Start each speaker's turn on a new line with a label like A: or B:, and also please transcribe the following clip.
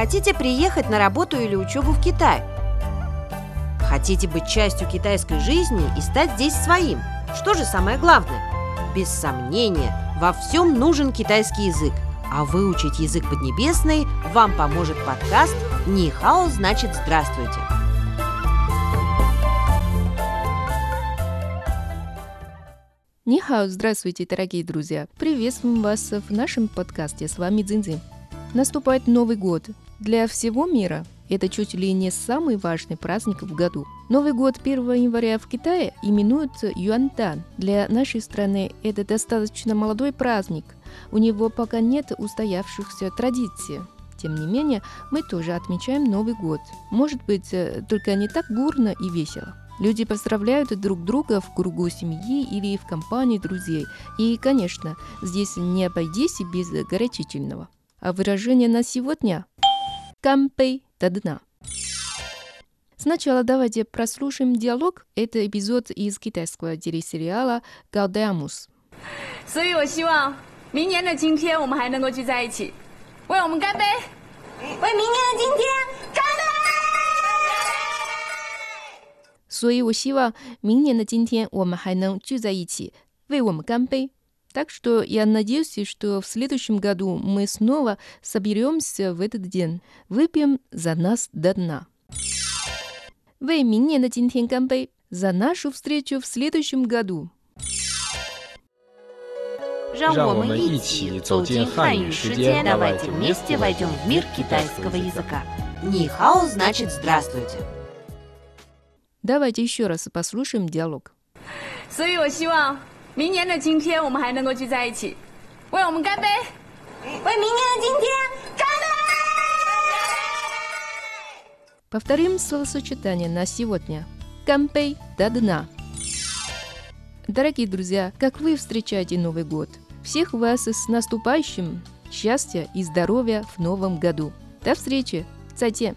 A: Хотите приехать на работу или учебу в Китай? Хотите быть частью китайской жизни и стать здесь своим? Что же самое главное? Без сомнения, во всем нужен китайский язык. А выучить язык поднебесный вам поможет подкаст «Нихао значит здравствуйте».
B: Нихао, здравствуйте, дорогие друзья! Приветствуем вас в нашем подкасте. С вами Дзинзин. Наступает Новый год. Для всего мира это чуть ли не самый важный праздник в году. Новый год 1 января в Китае именуется Юантан. Для нашей страны это достаточно молодой праздник. У него пока нет устоявшихся традиций. Тем не менее, мы тоже отмечаем Новый год. Может быть, э, только не так бурно и весело. Люди поздравляют друг друга в кругу семьи или в компании друзей. И, конечно, здесь не обойдись без горячительного. А выражение на сегодня – «кампей до дна». Сначала давайте прослушаем диалог. Это эпизод из китайского телесериала «Гаудеамус».
C: 所以我希望明年的今天我们还能够聚在一起，为我们干杯！为明年的今天干杯！
B: 所以我希望明年的今天我们还能聚在一起，为我们干杯。 Так что я надеюсь, что в следующем году мы снова соберемся в этот день, выпьем за нас до дна. 为明年的今天干杯！За нашу встречу в следующем году.
A: 让我们一起走进汉语世界，давайте вместе войдем в мир китайского языка. Нихао значит здравствуйте.
B: Давайте еще раз послушаем диалог.
C: 所以我希望 明年的今天我们还能够聚在一起，为我们干杯！为明年的今天干杯！
B: Повторим словосочетание на сегодня. Кампей до дна. Дорогие друзья, как вы встречаете Новый год? Всех вас с наступающим! Счастья и здоровья в новом году! До встречи! 再见!